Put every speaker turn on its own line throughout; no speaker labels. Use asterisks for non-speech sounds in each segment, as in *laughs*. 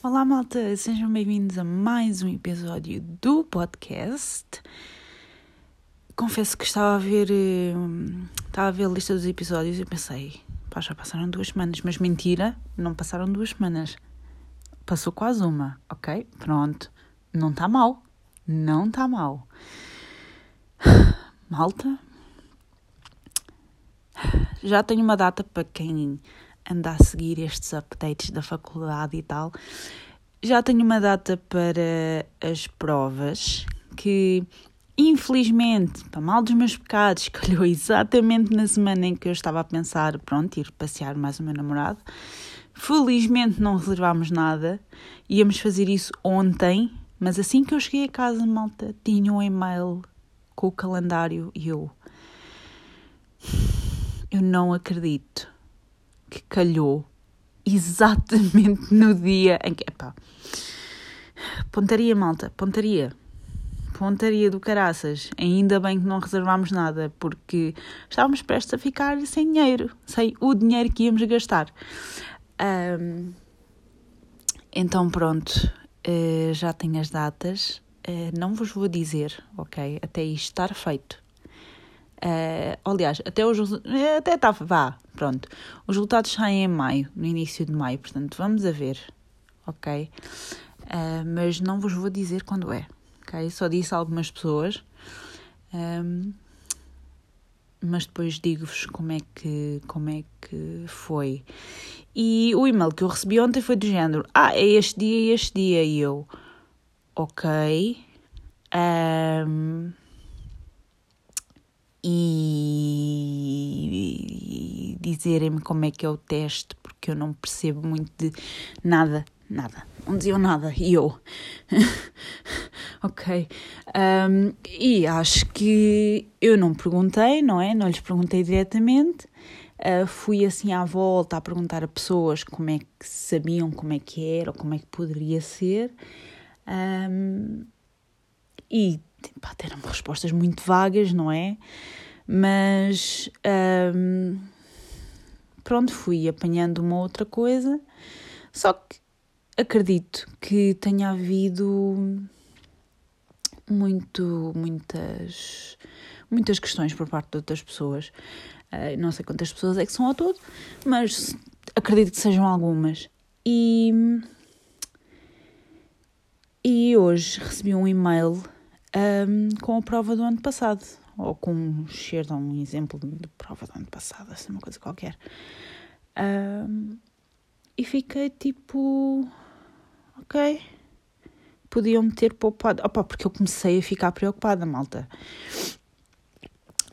Olá, malta, sejam bem-vindos a mais um episódio do podcast. Confesso que estava a ver, hum, estava a ver a lista dos episódios e pensei, pá, já passaram duas semanas, mas mentira, não passaram duas semanas. Passou quase uma, ok? Pronto, não está mal, não está mal. *sighs* Malta, já tenho uma data para quem anda a seguir estes updates da faculdade e tal. Já tenho uma data para as provas que, infelizmente, para mal dos meus pecados, *laughs* calhou exatamente na semana em que eu estava a pensar, pronto, ir passear mais o meu namorado. Felizmente não reservámos nada, íamos fazer isso ontem, mas assim que eu cheguei a casa, malta, tinha um e-mail com o calendário e eu. *sighs* Eu não acredito que calhou exatamente *laughs* no dia em que. Epá, pontaria, malta, pontaria. Pontaria do caraças. Ainda bem que não reservámos nada, porque estávamos prestes a ficar sem dinheiro, sem o dinheiro que íamos gastar. Um, então, pronto, uh, já tenho as datas. Uh, não vos vou dizer, ok? Até isto estar feito. Uh, aliás, até os até está, vá, pronto. Os resultados saem em maio, no início de maio, portanto, vamos a ver, ok? Uh, mas não vos vou dizer quando é, ok? Só disse a algumas pessoas, um, mas depois digo-vos como é que como é que foi. E o e-mail que eu recebi ontem foi do género: Ah, é este dia e este dia. E eu, ok. Um, e dizerem-me como é que é o teste, porque eu não percebo muito de nada, nada, não diziam nada, e eu, *laughs* ok, um, e acho que eu não perguntei, não é, não lhes perguntei diretamente, uh, fui assim à volta a perguntar a pessoas como é que sabiam como é que era, ou como é que poderia ser, um, e pá, deram respostas muito vagas, não é? Mas um, pronto, fui apanhando uma outra coisa, só que acredito que tenha havido muito, muitas, muitas questões por parte de outras pessoas. Uh, não sei quantas pessoas é que são ao todo, mas acredito que sejam algumas. E, e hoje recebi um e-mail um, com a prova do ano passado, ou com um cheiro, um exemplo de prova do ano passado, assim, uma coisa qualquer. Um, e fiquei tipo, ok, podiam ter poupado. Opa, porque eu comecei a ficar preocupada, malta.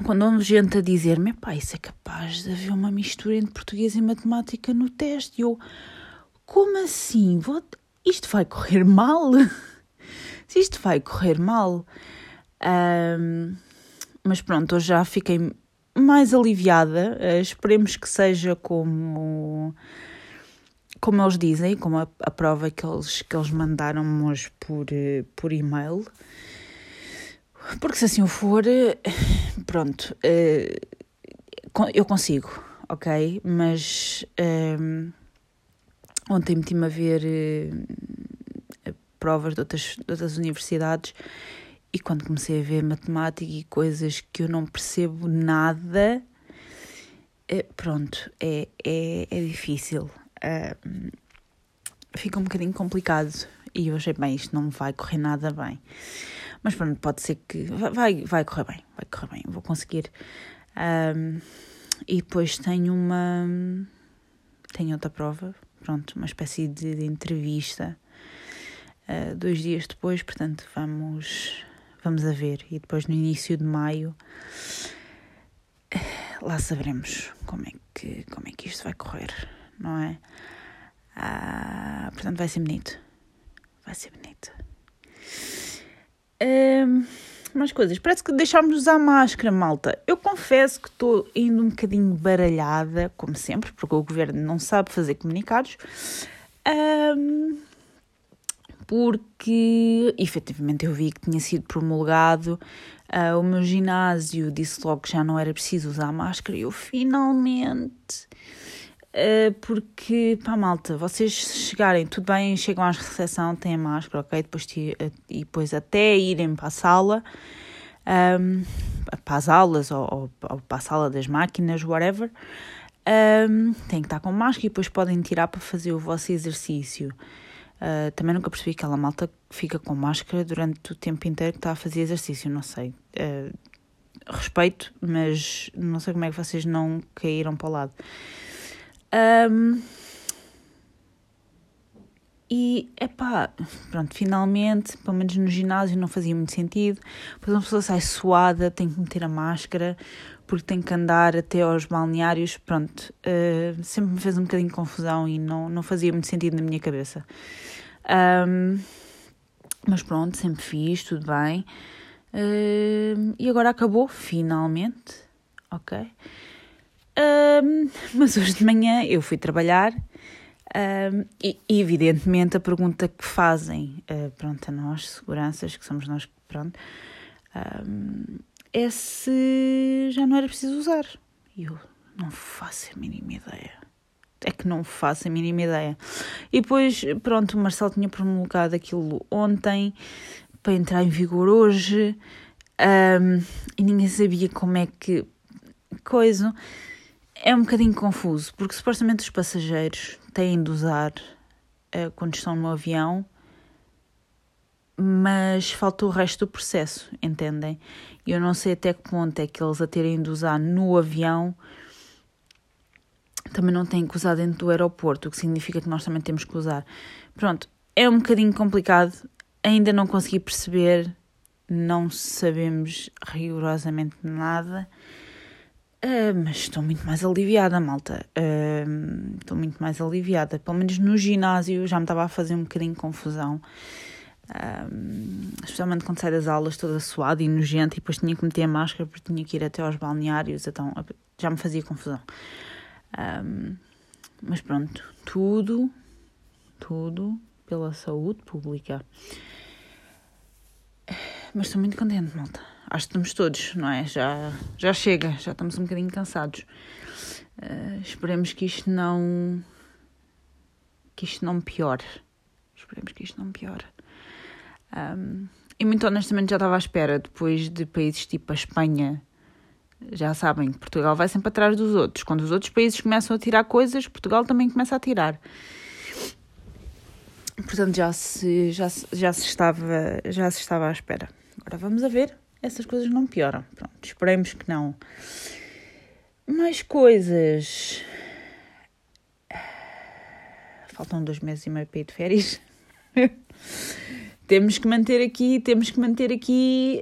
Quando houve gente a dizer-me, pá, isso é capaz de haver uma mistura entre português e matemática no teste. E eu, como assim? Vou... Isto vai correr mal? *laughs* se isto vai correr mal. Um, mas pronto, hoje já fiquei mais aliviada. Uh, esperemos que seja como, como eles dizem, como a, a, prova que eles, que eles mandaram hoje por, uh, por e-mail. Porque se assim o for, uh, pronto, eu consigo, ok? Mas ontem meti-me a ver provas de outras, de outras universidades e quando comecei a ver matemática e coisas que eu não percebo nada, é, pronto, é, é, é difícil. Uh, fica um bocadinho complicado e eu achei, bem, isto não vai correr nada bem. Mas pronto, pode ser que vai, vai correr bem, vai correr bem, vou conseguir. Um, e depois tenho uma. Tenho outra prova, pronto, uma espécie de, de entrevista uh, dois dias depois, portanto vamos, vamos a ver. E depois no início de maio lá saberemos como é que, como é que isto vai correr, não é? Ah, portanto vai ser bonito. Vai ser bonito. Um, mais coisas. Parece que deixámos de usar máscara, malta. Eu confesso que estou indo um bocadinho baralhada, como sempre, porque o governo não sabe fazer comunicados. Um, porque efetivamente eu vi que tinha sido promulgado. Uh, o meu ginásio disse logo que já não era preciso usar máscara e eu finalmente Uh, porque, pá, malta, vocês chegarem, tudo bem, chegam à recepção, têm a máscara, ok? Depois, e depois até irem para a sala, um, para as aulas ou, ou, ou, para a sala das máquinas, whatever, um, têm que estar com máscara e depois podem tirar para fazer o vosso exercício. Uh, também nunca percebi aquela malta que fica com máscara durante o tempo inteiro que está a fazer exercício, não sei. Uh, respeito, mas não sei como é que vocês não caíram para o lado. Um, e, epá, pronto, finalmente, pelo menos no ginásio não fazia muito sentido. Depois uma pessoa sai suada, tem que meter a máscara, porque tem que andar até aos balneários. Pronto, uh, sempre me fez um bocadinho de confusão e não, não fazia muito sentido na minha cabeça. Um, mas pronto, sempre fiz, tudo bem. Uh, e agora acabou, finalmente, ok? Um, mas hoje de manhã eu fui trabalhar um, e, evidentemente, a pergunta que fazem uh, pronto, a nós, seguranças, que somos nós, pronto, um, é se já não era preciso usar. E eu não faço a mínima ideia. É que não faço a mínima ideia. E depois, pronto, o Marcelo tinha promulgado aquilo ontem para entrar em vigor hoje um, e ninguém sabia como é que. Coisa é um bocadinho confuso, porque supostamente os passageiros têm de usar uh, quando estão no avião, mas falta o resto do processo, entendem? Eu não sei até que ponto é que eles a terem de usar no avião também não têm que usar dentro do aeroporto, o que significa que nós também temos que usar. Pronto, é um bocadinho complicado, ainda não consegui perceber, não sabemos rigorosamente nada. Uh, mas estou muito mais aliviada, malta. Uh, estou muito mais aliviada. Pelo menos no ginásio já me estava a fazer um bocadinho confusão. Uh, especialmente quando sai das aulas toda suada e nojenta e depois tinha que meter a máscara porque tinha que ir até aos balneários, então já me fazia confusão. mas pronto, tudo, tudo pela saúde pública. Mas estou muito contente, malta acho que estamos todos, não é? Já, já chega, já estamos um bocadinho cansados. Uh, esperemos que isto não. que isto não piore. Esperemos que isto não piore. Um, e muito honestamente já estava à espera, depois de países tipo a Espanha. Já sabem que Portugal vai sempre atrás dos outros. Quando os outros países começam a tirar coisas, Portugal também começa a tirar. Portanto, já se, já, já, se estava, já se estava à espera. Agora vamos a ver essas coisas não pioram. Pronto, esperemos que não. Mais coisas. Faltam dois meses e meio para ir de férias. *laughs* temos que manter aqui, temos que manter aqui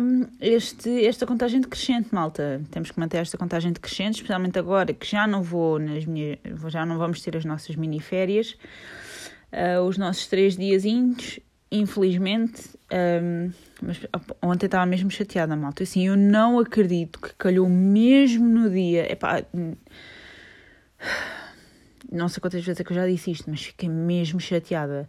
um, este, esta contagem decrescente, malta. Temos que manter esta contagem decrescente, especialmente agora que já não vou nas minhas, já não vamos ter as nossas mini férias, uh, os nossos três diazinhos, infelizmente. Um, mas ontem estava mesmo chateada, malta. Assim, eu não acredito que calhou mesmo no dia. Epá, não sei quantas vezes é que eu já disse isto, mas fiquei mesmo chateada.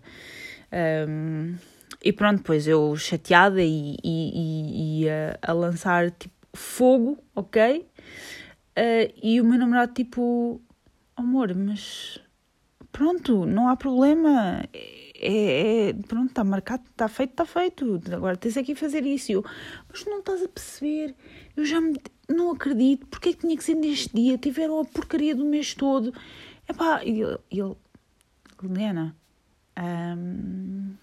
Um, e pronto, depois eu chateada e, e, e, e a, a, lançar tipo fogo, ok? Uh, e o meu namorado tipo, amor, mas pronto, não há problema é, é, pronto, está marcado, está feito, está feito. Agora tens aqui fazer isso. Eu, mas não estás a perceber. Eu já me, não acredito. Porque é que tinha que ser neste dia? Tiveram a porcaria do mês todo. Epá, e ele, ele Helena, hum,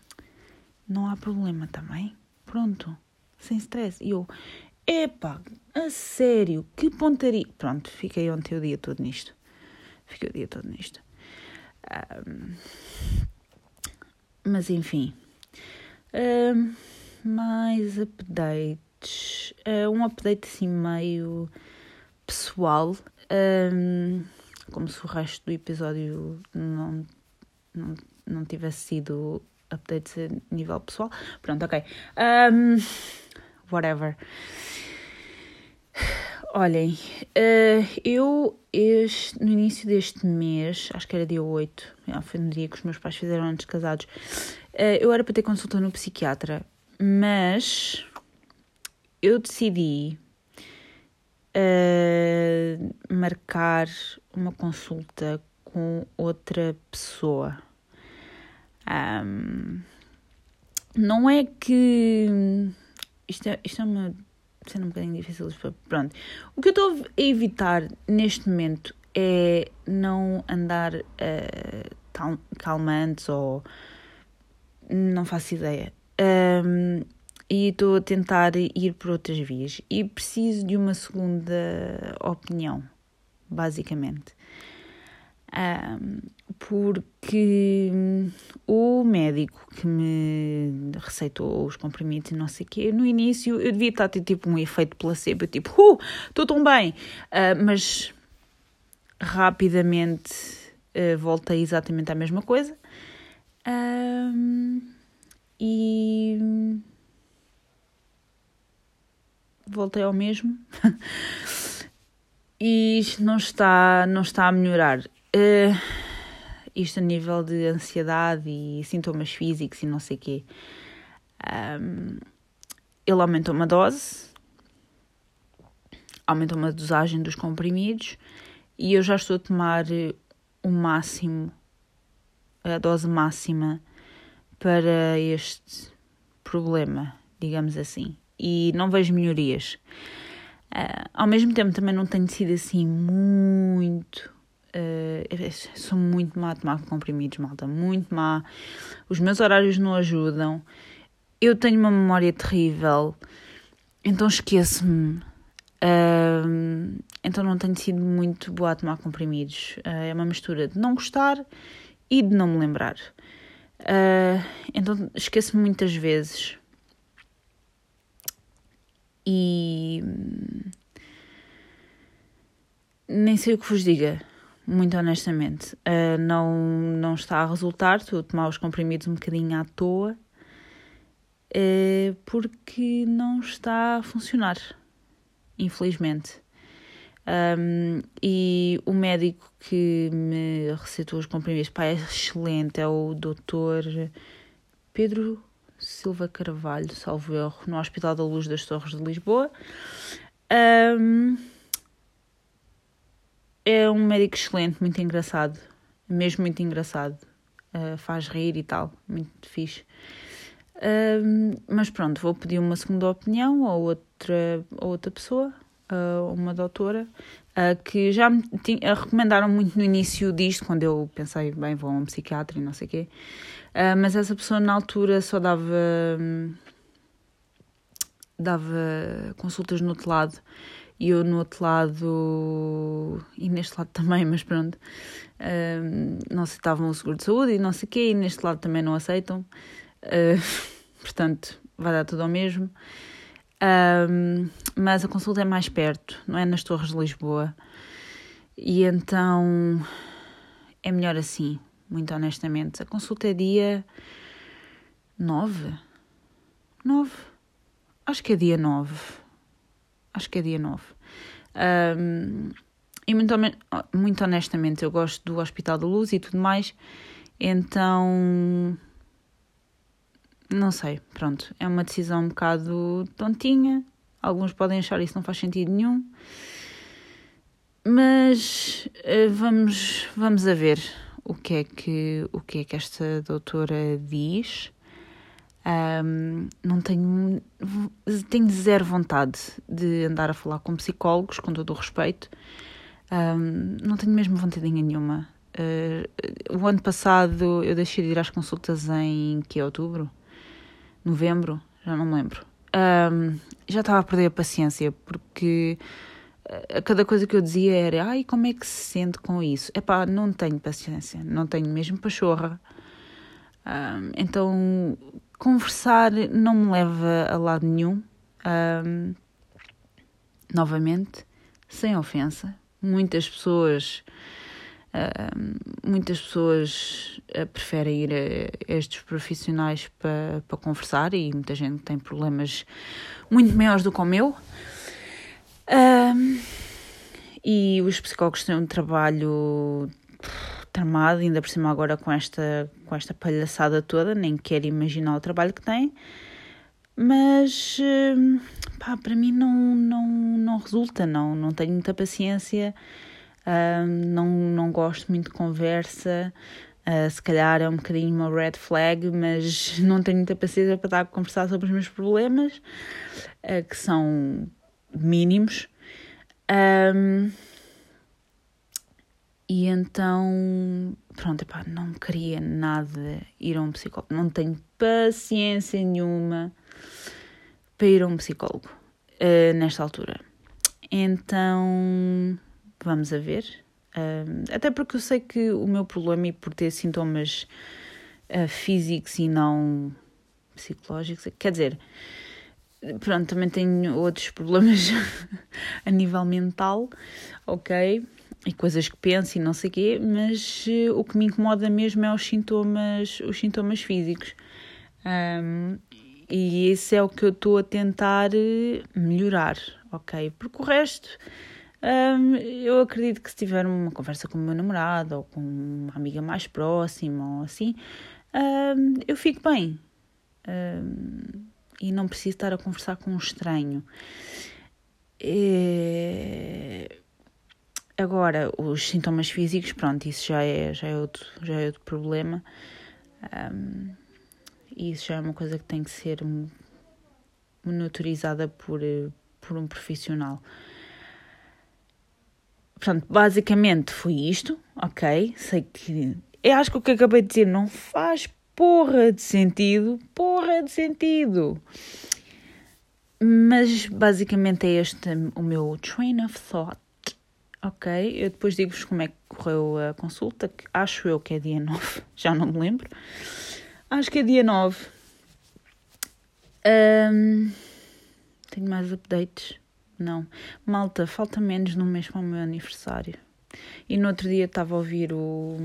não há problema também. Pronto, sem stress. E eu, epá, a sério, que pontaria. Pronto, fiquei ontem o dia todo nisto. Fiquei o dia todo nisto. Um, mas enfim. Uh, mais updates. Uh, um update assim meio pessoal. Um, como se o resto do episódio não, não, não tivesse sido updates a nível pessoal. Pronto, ok. Um, whatever. Olhem, uh, eu este, no início deste mês, acho que era dia 8, foi no dia que os meus pais fizeram antes casados, uh, eu era para ter consulta no psiquiatra, mas eu decidi uh, marcar uma consulta com outra pessoa. Um, não é que. Isto é, isto é uma cena um bocadinho difícil. Pronto. O que eu estou a evitar neste momento é não andar uh, calmantes ou. Não faço ideia. Um, e estou a tentar ir por outras vias. E preciso de uma segunda opinião, basicamente. Porque o médico que me receitou os comprimidos e não sei o quê, no início eu devia estar a ter tipo um efeito placebo, tipo, uh, estou tão bem, uh, mas rapidamente uh, voltei exatamente à mesma coisa. e voltei ao mesmo. *laughs* e não está, não está a melhorar. Uh, isto a nível de ansiedade e sintomas físicos e não sei o quê. Um, ele aumentou uma dose, aumentou uma dosagem dos comprimidos e eu já estou a tomar o máximo, a dose máxima para este problema, digamos assim. E não vejo melhorias. Uh, ao mesmo tempo, também não tenho sido assim muito Uh, sou muito má a tomar comprimidos, malta, muito má. Os meus horários não ajudam. Eu tenho uma memória terrível, então esqueço-me. Uh, então não tenho sido muito boa a tomar comprimidos. Uh, é uma mistura de não gostar e de não me lembrar. então esqueço-me muitas vezes. E nem sei o que vos diga muito honestamente. Uh, não, não está a resultar, estou a tomar os comprimidos um bocadinho à toa, uh, porque não está a funcionar, infelizmente. Um, e o médico que me receitou os comprimidos pá, é excelente, é o doutor Pedro Silva Carvalho, salvo erro, no Hospital da Luz das Torres de Lisboa. Um, é um médico excelente, muito engraçado, mesmo muito engraçado. Uh, faz rir e tal, muito fixe. Uh, mas pronto, vou pedir uma segunda opinião a outra, a outra pessoa, uma doutora, que já me tinha, recomendaram muito no início disto, quando eu pensei, bem, vou a um psiquiatra e não sei o quê. Uh, mas essa pessoa na altura só dava, dava consultas no outro lado e eu no outro lado, e neste lado *laughs* também, mas pronto, um, não aceitavam o seguro de saúde e não sei o quê, e neste lado também não aceitam, uh, *laughs* portanto, vai dar tudo ao mesmo. Um, mas a consulta é mais perto, não é nas Torres de Lisboa, e então é melhor assim, muito honestamente. A consulta é dia 9? 9? Acho que é dia 9 acho que é dia 9. Um, e muito, muito honestamente, eu gosto do Hospital da Luz e tudo mais, então. Não sei, pronto. É uma decisão um bocado tontinha. Alguns podem achar isso não faz sentido nenhum. Mas uh, vamos, vamos a ver o que é que, o que, é que esta doutora diz. Um, não tenho, tenho zero vontade de andar a falar com psicólogos, com todo o respeito. Um, não tenho mesmo vontade nenhuma. Uh, o ano passado eu deixei de ir às consultas em que outubro? Novembro? Já não me lembro. Um, já estava a perder a paciência porque a cada coisa que eu dizia era ai, como é que se sente com isso? Epá, não tenho paciência, não tenho mesmo pachorra. Um, então Conversar não me leva a lado nenhum. Um, novamente, sem ofensa. Muitas pessoas. Uh, muitas pessoas uh, preferem ir a estes profissionais para pa conversar e muita gente tem problemas muito maiores do que o meu. Uh, e os psicólogos têm um trabalho tramado, ainda por cima agora com esta, com esta palhaçada toda, nem quero imaginar o trabalho que tem, mas pá, para mim não, não, não resulta, não, não tenho muita paciência. Uh, não, não gosto muito de conversa. Uh, se calhar é um bocadinho uma red flag, mas *laughs* não tenho muita paciência para estar a conversar sobre os meus problemas, uh, que são mínimos. Um, e então, pronto, epá, não queria nada ir a um psicólogo. Não tenho paciência nenhuma para ir a um psicólogo uh, nesta altura. Então, vamos a ver. Uh, até porque eu sei que o meu problema é por ter sintomas uh, físicos e não psicológicos. Quer dizer, pronto, também tenho outros *laughs* problemas a nível mental, ok? E coisas que penso e não sei o quê, mas uh, o que me incomoda mesmo é os sintomas, os sintomas físicos. Um, e isso é o que eu estou a tentar eh, melhorar, ok? Porque o resto, um, eu acredito que se tiver uma conversa com o meu namorado ou com uma amiga mais próxima ou assim, um, eu fico bem. E não preciso estar a conversar com um estranho. É... Agora, os sintomas físicos, pronto, isso já é, já é, outro, já é outro problema. Um, isso já é uma coisa que tem que ser monitorizada por, por um profissional. Portanto, basicamente foi isto, ok? Sei que. Eu acho que o que acabei de dizer não faz porra de sentido, porra de sentido. Mas basicamente é este o meu train of thought, ok? Eu depois digo-vos como é que correu a consulta, que acho eu que é dia 9, *laughs* já não me lembro. Acho que é dia 9. Um, tenho mais updates? Não. Malta, falta menos um mês para o meu aniversário. E no outro dia estava a ouvir o,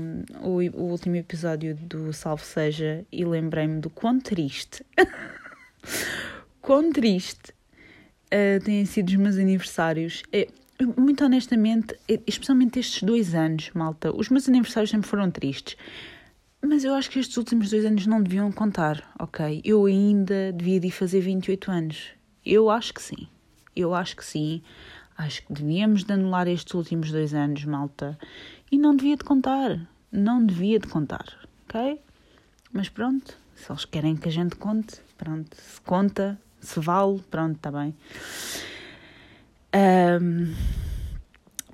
o, o último episódio do Salve Seja e lembrei-me do quão triste, *laughs* quão triste uh, têm sido os meus aniversários. É, muito honestamente, especialmente estes dois anos, malta, os meus aniversários sempre foram tristes. Mas eu acho que estes últimos dois anos não deviam contar, ok? Eu ainda devia de fazer 28 anos. Eu acho que sim. Eu acho que sim. Acho que devíamos de anular estes últimos dois anos, malta. E não devia de contar. Não devia de contar, ok? Mas pronto, se eles querem que a gente conte, pronto. Se conta, se vale, pronto, está bem. Um,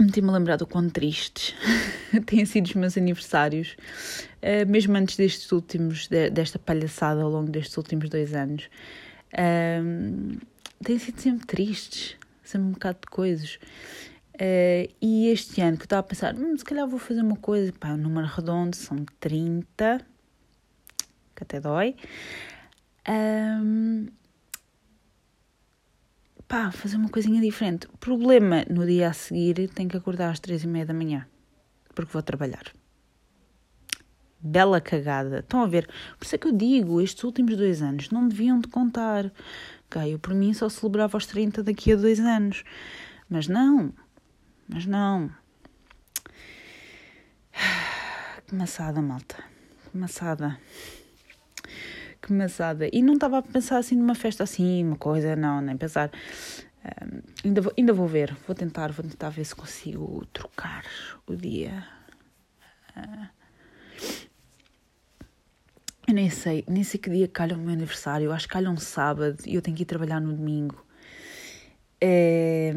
Meti-me a lembrar do quão tristes *laughs* têm sido os meus aniversários, uh, mesmo antes destes últimos, de, desta palhaçada ao longo destes últimos dois anos. Uh, têm sido sempre tristes, sempre um bocado de coisas. Uh, e este ano que eu estava a pensar, hum, se calhar vou fazer uma coisa, pá, um número redondo, são 30, que até dói. Um, pá, fazer uma coisinha diferente. Problema, no dia a seguir, tenho que acordar às três e meia da manhã, porque vou trabalhar. Bela cagada. Estão a ver? Por isso é que eu digo, estes últimos dois anos não deviam de contar. Okay, eu, por mim, só celebrava aos 30 daqui a dois anos. Mas não. Mas não. *sighs* Que maçada, malta. Que maçada que maçada. E não estava a pensar assim numa festa assim, uma coisa, não, nem pensar. Um, ainda, vou, ainda vou ver, vou tentar, vou tentar ver se consigo trocar o dia. Uh, eu nem sei, nem sei que dia calha o meu aniversário. Eu acho que calha um sábado e eu tenho que ir trabalhar no domingo. É,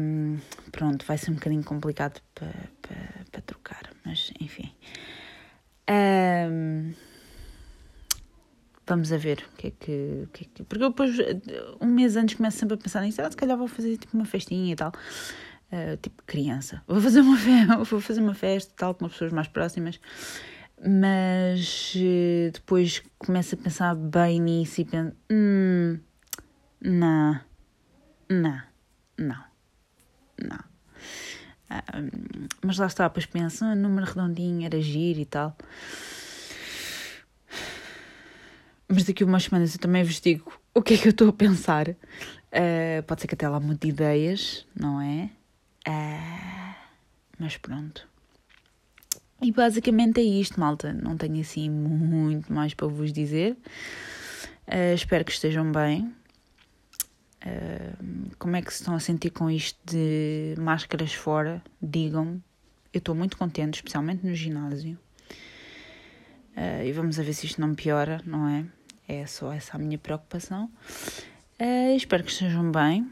pronto, vai ser um bocadinho complicado para pa, pa trocar, mas enfim. Um, vamos a ver o que é que, que, é que. Porque eu depois, um mês antes, começo sempre a pensar nisso. Ah, se calhar vou fazer tipo uma festinha e tal. Uh, tipo criança. Vou fazer uma festa, *laughs* vou fazer uma festa tal com as pessoas mais próximas. Mas uh, depois começo a pensar bem nisso e penso: hum, não, não, não, não. Uh, mas lá está, depois penso: ah, número redondinho, era giro e tal. Mas daqui a umas semanas eu também vos digo o que é que eu estou a pensar. Uh, pode ser que até lá mude ideias, não é? Uh, mas pronto. E basicamente é isto, malta. Não tenho assim muito mais para vos dizer. Uh, espero que estejam bem. como é que se estão a sentir com isto de máscaras fora? Digam-me. Eu estou muito contente, especialmente no ginásio. Uh, e vamos a ver se isto não piora, não é? É só essa a minha preocupação. Uh, espero que estejam bem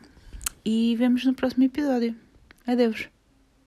e vemos no próximo episódio. Adeus.